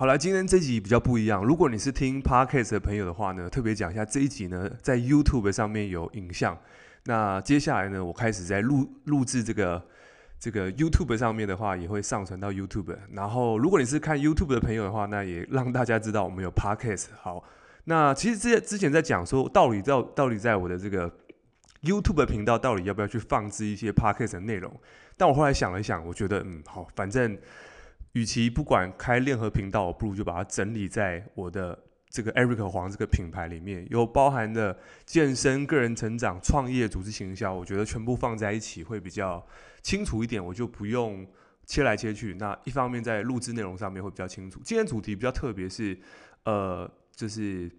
好了，今天这集比较不一样。如果你是听 Podcast 的朋友的话呢，特别讲一下这一集呢，在 YouTube 上面有影像。那接下来呢，我开始在录录制这个这个 YouTube 上面的话，也会上传到 YouTube。然后，如果你是看 YouTube 的朋友的话，那也让大家知道我们有 Podcast。好，那其实之之前在讲说，到底到到底在我的这个 YouTube 频道，到底要不要去放置一些 Podcast 的内容？但我后来想了一想，我觉得嗯，好，反正。与其不管开任何频道，我不如就把它整理在我的这个 Eric 黄这个品牌里面，有包含的健身、个人成长、创业、组织行销，我觉得全部放在一起会比较清楚一点，我就不用切来切去。那一方面在录制内容上面会比较清楚。今天主题比较特别，是呃，就是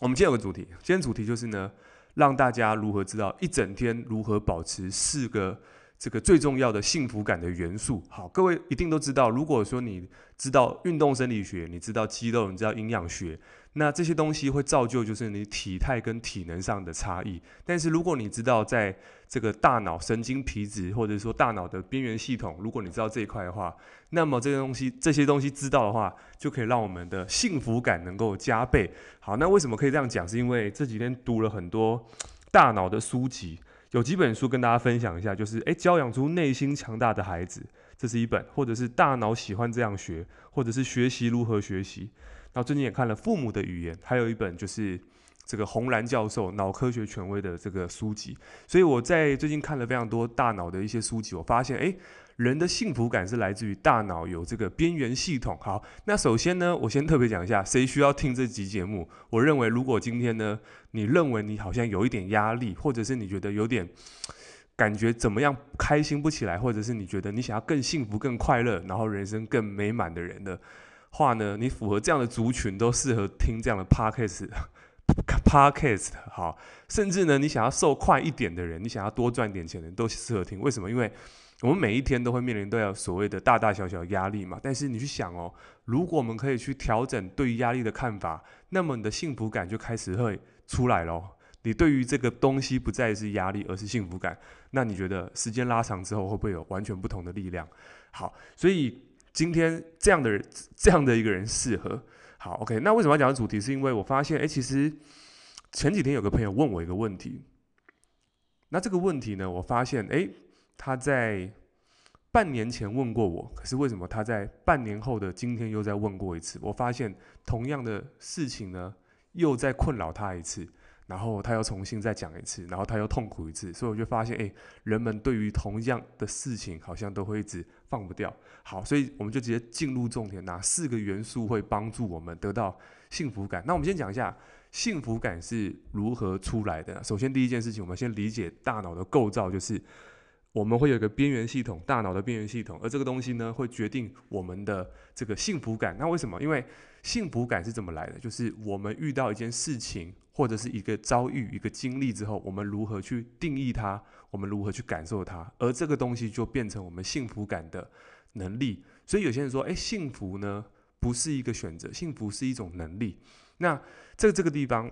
我们今天有个主题，今天主题就是呢，让大家如何知道一整天如何保持四个。这个最重要的幸福感的元素，好，各位一定都知道。如果说你知道运动生理学，你知道肌肉，你知道营养学，那这些东西会造就就是你体态跟体能上的差异。但是如果你知道在这个大脑神经皮质或者说大脑的边缘系统，如果你知道这一块的话，那么这些东西这些东西知道的话，就可以让我们的幸福感能够加倍。好，那为什么可以这样讲？是因为这几天读了很多大脑的书籍。有几本书跟大家分享一下，就是诶，教养出内心强大的孩子，这是一本；或者是大脑喜欢这样学，或者是学习如何学习。然后最近也看了《父母的语言》，还有一本就是这个红蓝教授脑科学权威的这个书籍。所以我在最近看了非常多大脑的一些书籍，我发现诶。人的幸福感是来自于大脑有这个边缘系统。好，那首先呢，我先特别讲一下，谁需要听这集节目？我认为，如果今天呢，你认为你好像有一点压力，或者是你觉得有点感觉怎么样开心不起来，或者是你觉得你想要更幸福、更快乐，然后人生更美满的人的话呢，你符合这样的族群都适合听这样的 podcast。podcast 好，甚至呢，你想要瘦快一点的人，你想要多赚点钱的人都适合听。为什么？因为我们每一天都会面临都要所谓的大大小小压力嘛，但是你去想哦，如果我们可以去调整对于压力的看法，那么你的幸福感就开始会出来咯。你对于这个东西不再是压力，而是幸福感，那你觉得时间拉长之后会不会有完全不同的力量？好，所以今天这样的人，这样的一个人适合。好，OK，那为什么要讲的主题？是因为我发现，哎，其实前几天有个朋友问我一个问题，那这个问题呢，我发现，哎。他在半年前问过我，可是为什么他在半年后的今天又再问过一次？我发现同样的事情呢，又在困扰他一次，然后他又重新再讲一次，然后他又痛苦一次，所以我就发现，诶，人们对于同样的事情好像都会一直放不掉。好，所以我们就直接进入重点，哪四个元素会帮助我们得到幸福感？那我们先讲一下幸福感是如何出来的。首先，第一件事情，我们先理解大脑的构造，就是。我们会有一个边缘系统，大脑的边缘系统，而这个东西呢，会决定我们的这个幸福感。那为什么？因为幸福感是怎么来的？就是我们遇到一件事情，或者是一个遭遇、一个经历之后，我们如何去定义它，我们如何去感受它，而这个东西就变成我们幸福感的能力。所以有些人说，诶，幸福呢，不是一个选择，幸福是一种能力。那这这个地方，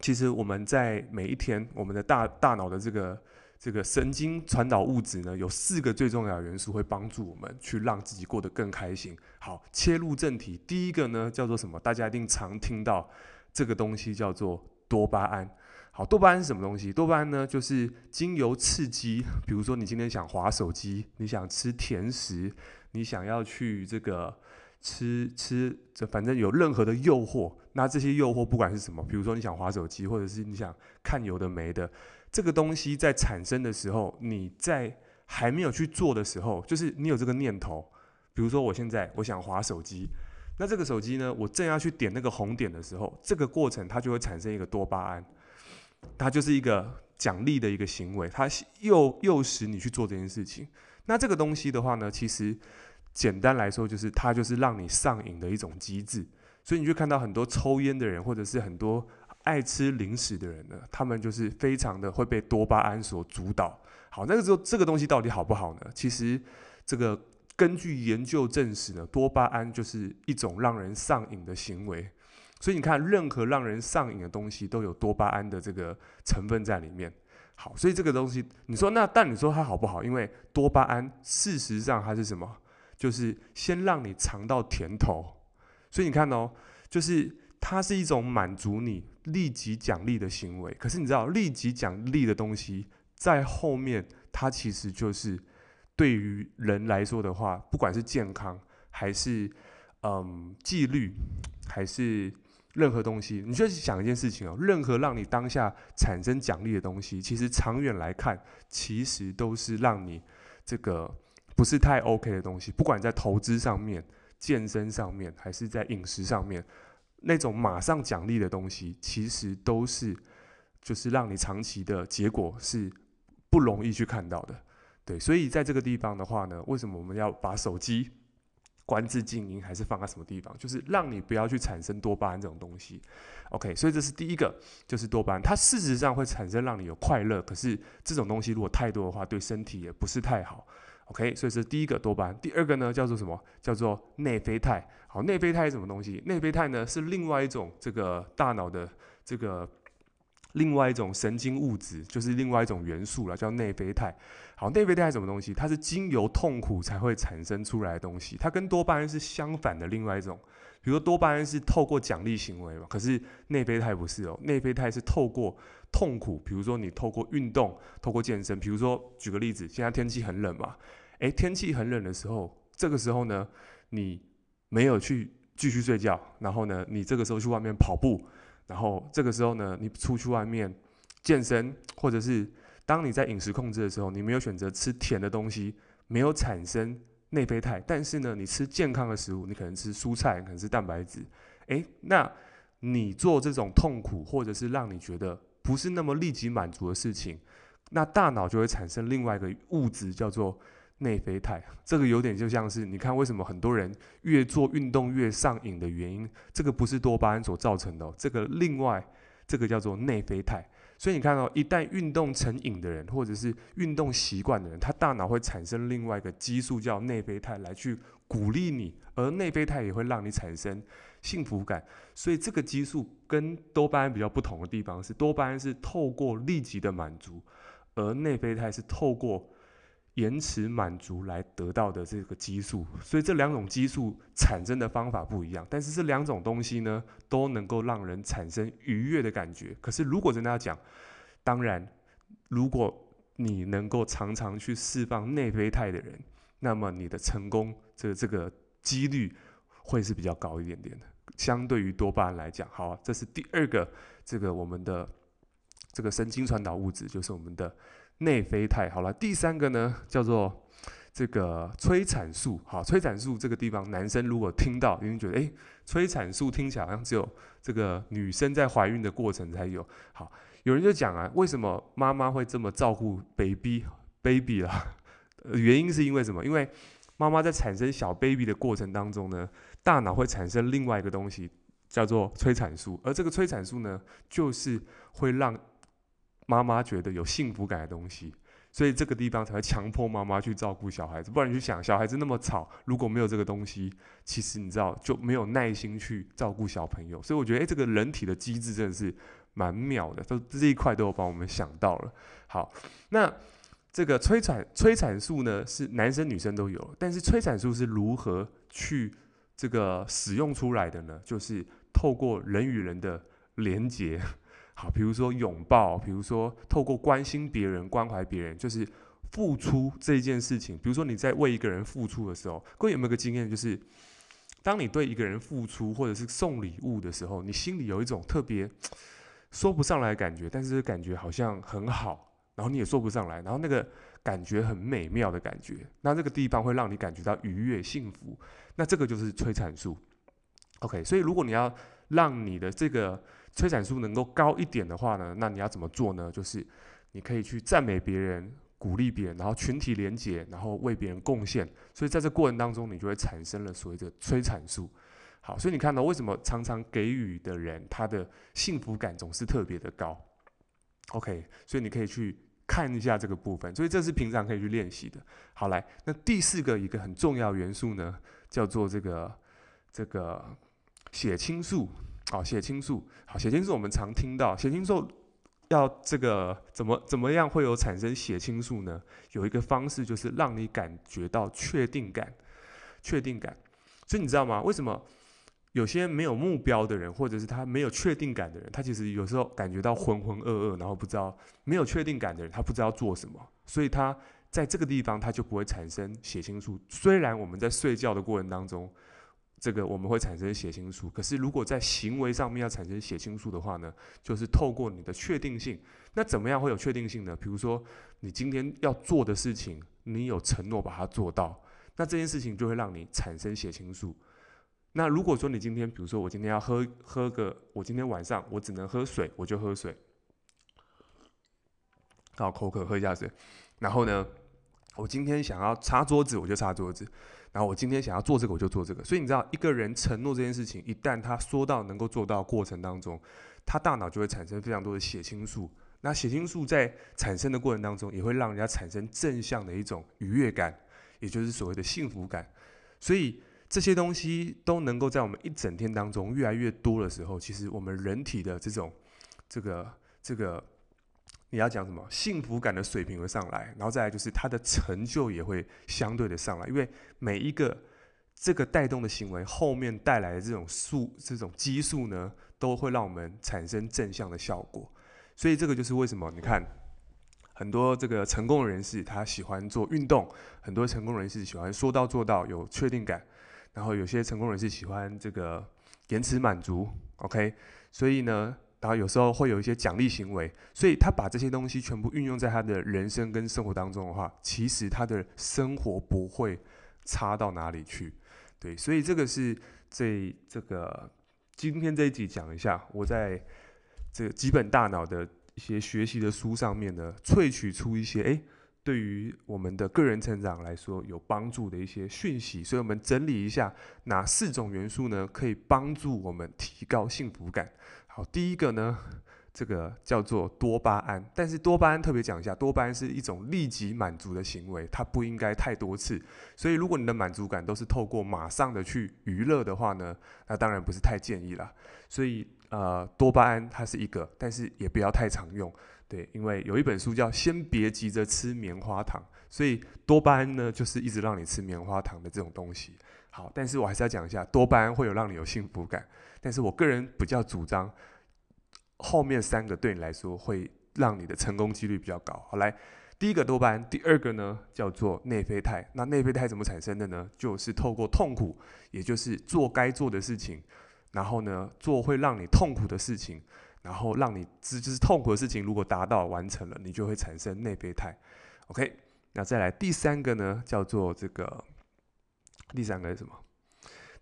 其实我们在每一天，我们的大大脑的这个。这个神经传导物质呢，有四个最重要的元素会帮助我们去让自己过得更开心。好，切入正题，第一个呢叫做什么？大家一定常听到这个东西叫做多巴胺。好，多巴胺是什么东西？多巴胺呢就是经由刺激，比如说你今天想滑手机，你想吃甜食，你想要去这个吃吃，这反正有任何的诱惑，那这些诱惑不管是什么，比如说你想滑手机，或者是你想看有的没的。这个东西在产生的时候，你在还没有去做的时候，就是你有这个念头。比如说，我现在我想滑手机，那这个手机呢，我正要去点那个红点的时候，这个过程它就会产生一个多巴胺，它就是一个奖励的一个行为，它诱诱使你去做这件事情。那这个东西的话呢，其实简单来说就是它就是让你上瘾的一种机制。所以你就看到很多抽烟的人，或者是很多。爱吃零食的人呢，他们就是非常的会被多巴胺所主导。好，那个时候这个东西到底好不好呢？其实这个根据研究证实呢，多巴胺就是一种让人上瘾的行为。所以你看，任何让人上瘾的东西都有多巴胺的这个成分在里面。好，所以这个东西，你说那但你说它好不好？因为多巴胺事实上它是什么？就是先让你尝到甜头。所以你看哦，就是它是一种满足你立即奖励的行为。可是你知道，立即奖励的东西在后面，它其实就是对于人来说的话，不管是健康还是嗯纪律，还是任何东西，你就想一件事情哦，任何让你当下产生奖励的东西，其实长远来看，其实都是让你这个不是太 OK 的东西。不管在投资上面、健身上面，还是在饮食上面，那种马上奖励的东西，其实都是就是让你长期的结果是不容易去看到的。对，所以在这个地方的话呢，为什么我们要把手机关自静音还是放在什么地方？就是让你不要去产生多巴胺这种东西。OK，所以这是第一个，就是多巴胺，它事实上会产生让你有快乐，可是这种东西如果太多的话，对身体也不是太好。OK，所以这是第一个多巴胺。第二个呢，叫做什么？叫做内啡肽。好，内啡肽是什么东西？内啡肽呢是另外一种这个大脑的这个。另外一种神经物质，就是另外一种元素了，叫内啡肽。好，内啡肽是什么东西？它是经由痛苦才会产生出来的东西，它跟多巴胺是相反的。另外一种，比如说多巴胺是透过奖励行为嘛，可是内啡肽不是哦，内啡肽是透过痛苦，比如说你透过运动、透过健身，比如说举个例子，现在天气很冷嘛，诶，天气很冷的时候，这个时候呢，你没有去继续睡觉，然后呢，你这个时候去外面跑步。然后这个时候呢，你出去外面健身，或者是当你在饮食控制的时候，你没有选择吃甜的东西，没有产生内啡肽，但是呢，你吃健康的食物，你可能吃蔬菜，可能是蛋白质，诶，那你做这种痛苦或者是让你觉得不是那么立即满足的事情，那大脑就会产生另外一个物质叫做。内啡肽，这个有点就像是你看，为什么很多人越做运动越上瘾的原因，这个不是多巴胺所造成的哦，这个另外这个叫做内啡肽。所以你看到，一旦运动成瘾的人，或者是运动习惯的人，他大脑会产生另外一个激素叫内啡肽来去鼓励你，而内啡肽也会让你产生幸福感。所以这个激素跟多巴胺比较不同的地方是，多巴胺是透过立即的满足，而内啡肽是透过。延迟满足来得到的这个激素，所以这两种激素产生的方法不一样，但是这两种东西呢，都能够让人产生愉悦的感觉。可是如果真的要讲，当然，如果你能够常常去释放内啡肽的人，那么你的成功这这个几率会是比较高一点点的，相对于多巴胺来讲。好，这是第二个，这个我们的这个神经传导物质就是我们的。内啡肽好了，第三个呢叫做这个催产素。好，催产素这个地方，男生如果听到，一定觉得，诶，催产素听起来好像只有这个女生在怀孕的过程才有。好，有人就讲啊，为什么妈妈会这么照顾 baby baby 啦？原因是因为什么？因为妈妈在产生小 baby 的过程当中呢，大脑会产生另外一个东西，叫做催产素，而这个催产素呢，就是会让妈妈觉得有幸福感的东西，所以这个地方才会强迫妈妈去照顾小孩子。不然你去想，小孩子那么吵，如果没有这个东西，其实你知道就没有耐心去照顾小朋友。所以我觉得，诶，这个人体的机制真的是蛮妙的，都这一块都有帮我们想到了。好，那这个催产催产素呢，是男生女生都有，但是催产素是如何去这个使用出来的呢？就是透过人与人的连接。好，比如说拥抱，比如说透过关心别人、关怀别人，就是付出这件事情。比如说你在为一个人付出的时候，各位有没有个经验，就是当你对一个人付出，或者是送礼物的时候，你心里有一种特别说不上来的感觉，但是感觉好像很好，然后你也说不上来，然后那个感觉很美妙的感觉，那这个地方会让你感觉到愉悦、幸福，那这个就是催产素。OK，所以如果你要让你的这个催产素能够高一点的话呢，那你要怎么做呢？就是你可以去赞美别人、鼓励别人，然后群体连结，然后为别人贡献。所以在这过程当中，你就会产生了所谓的催产素。好，所以你看到为什么常常给予的人，他的幸福感总是特别的高？OK，所以你可以去看一下这个部分。所以这是平常可以去练习的。好，来，那第四个一个很重要元素呢，叫做这个这个血清素。好，血清素。好，血清素我们常听到，血清素要这个怎么怎么样会有产生血清素呢？有一个方式就是让你感觉到确定感，确定感。所以你知道吗？为什么有些没有目标的人，或者是他没有确定感的人，他其实有时候感觉到浑浑噩噩，然后不知道没有确定感的人，他不知道做什么，所以他在这个地方他就不会产生血清素。虽然我们在睡觉的过程当中，这个我们会产生血清素，可是如果在行为上面要产生血清素的话呢，就是透过你的确定性。那怎么样会有确定性呢？比如说你今天要做的事情，你有承诺把它做到，那这件事情就会让你产生血清素。那如果说你今天，比如说我今天要喝喝个，我今天晚上我只能喝水，我就喝水。好，口渴，喝一下水。然后呢，我今天想要擦桌子，我就擦桌子。然后我今天想要做这个，我就做这个。所以你知道，一个人承诺这件事情，一旦他说到能够做到过程当中，他大脑就会产生非常多的血清素。那血清素在产生的过程当中，也会让人家产生正向的一种愉悦感，也就是所谓的幸福感。所以。这些东西都能够在我们一整天当中越来越多的时候，其实我们人体的这种这个这个你要讲什么幸福感的水平会上来，然后再来就是他的成就也会相对的上来，因为每一个这个带动的行为后面带来的这种素这种激素呢，都会让我们产生正向的效果。所以这个就是为什么你看很多这个成功人士他喜欢做运动，很多成功人士喜欢说到做到，有确定感。然后有些成功人士喜欢这个延迟满足，OK，所以呢，然后有时候会有一些奖励行为，所以他把这些东西全部运用在他的人生跟生活当中的话，其实他的生活不会差到哪里去，对，所以这个是这这个今天这一集讲一下，我在这个基本大脑的一些学习的书上面呢，萃取出一些诶。对于我们的个人成长来说有帮助的一些讯息，所以我们整理一下哪四种元素呢？可以帮助我们提高幸福感。好，第一个呢，这个叫做多巴胺。但是多巴胺特别讲一下，多巴胺是一种立即满足的行为，它不应该太多次。所以如果你的满足感都是透过马上的去娱乐的话呢，那当然不是太建议了。所以呃，多巴胺它是一个，但是也不要太常用。对，因为有一本书叫《先别急着吃棉花糖》，所以多巴胺呢，就是一直让你吃棉花糖的这种东西。好，但是我还是要讲一下，多巴胺会有让你有幸福感，但是我个人比较主张后面三个对你来说会让你的成功几率比较高。好，来，第一个多巴胺，第二个呢叫做内啡肽。那内啡肽怎么产生的呢？就是透过痛苦，也就是做该做的事情，然后呢做会让你痛苦的事情。然后让你这就是痛苦的事情，如果达到完成了，你就会产生内啡肽。OK，那再来第三个呢，叫做这个第三个是什么？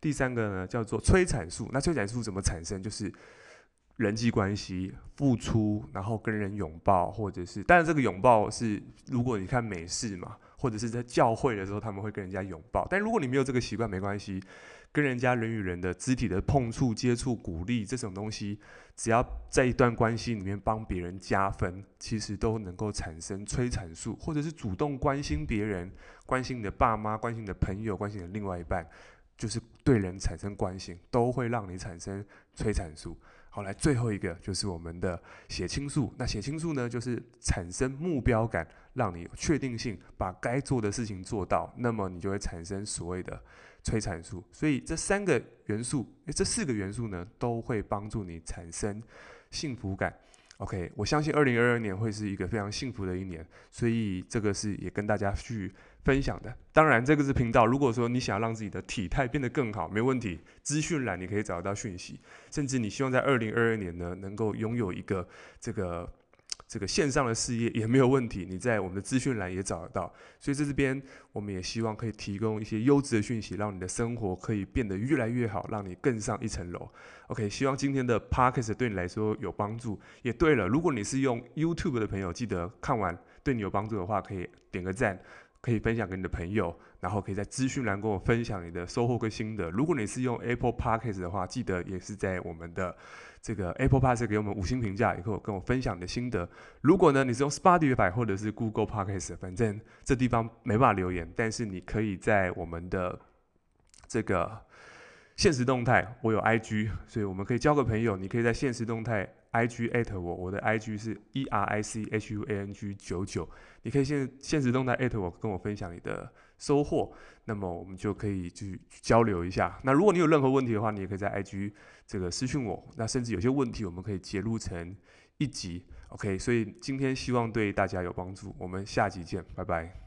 第三个呢叫做催产素。那催产素怎么产生？就是人际关系、付出，然后跟人拥抱，或者是，当然这个拥抱是如果你看美式嘛，或者是在教会的时候他们会跟人家拥抱。但如果你没有这个习惯，没关系。跟人家人与人的肢体的碰触、接触、鼓励这种东西，只要在一段关系里面帮别人加分，其实都能够产生催产素，或者是主动关心别人、关心你的爸妈、关心你的朋友、关心你的另外一半，就是对人产生关心，都会让你产生催产素。好，来最后一个就是我们的血清素。那血清素呢，就是产生目标感，让你有确定性，把该做的事情做到，那么你就会产生所谓的。催产素，所以这三个元素，诶，这四个元素呢，都会帮助你产生幸福感。OK，我相信二零二二年会是一个非常幸福的一年，所以这个是也跟大家去分享的。当然，这个是频道，如果说你想要让自己的体态变得更好，没问题，资讯栏你可以找得到讯息，甚至你希望在二零二二年呢，能够拥有一个这个。这个线上的事业也没有问题，你在我们的资讯栏也找得到。所以在这边，我们也希望可以提供一些优质的讯息，让你的生活可以变得越来越好，让你更上一层楼。OK，希望今天的 Podcast 对你来说有帮助。也对了，如果你是用 YouTube 的朋友，记得看完对你有帮助的话，可以点个赞，可以分享给你的朋友，然后可以在资讯栏跟我分享你的收获跟心得。如果你是用 Apple Podcast 的话，记得也是在我们的。这个 Apple Podcast 给我们五星评价，以后跟我分享你的心得。如果呢，你是用 Spotify 或者是 Google Podcast，反正这地方没办法留言，但是你可以在我们的这个现实动态，我有 IG，所以我们可以交个朋友。你可以在现实动态 IG at 我，我的 IG 是 E R I C H U A N G 九九，你可以现现实动态 at 我，跟我分享你的收获，那么我们就可以去交流一下。那如果你有任何问题的话，你也可以在 IG 这个私讯我，那甚至有些问题我们可以节录成一集，OK。所以今天希望对大家有帮助，我们下集见，拜拜。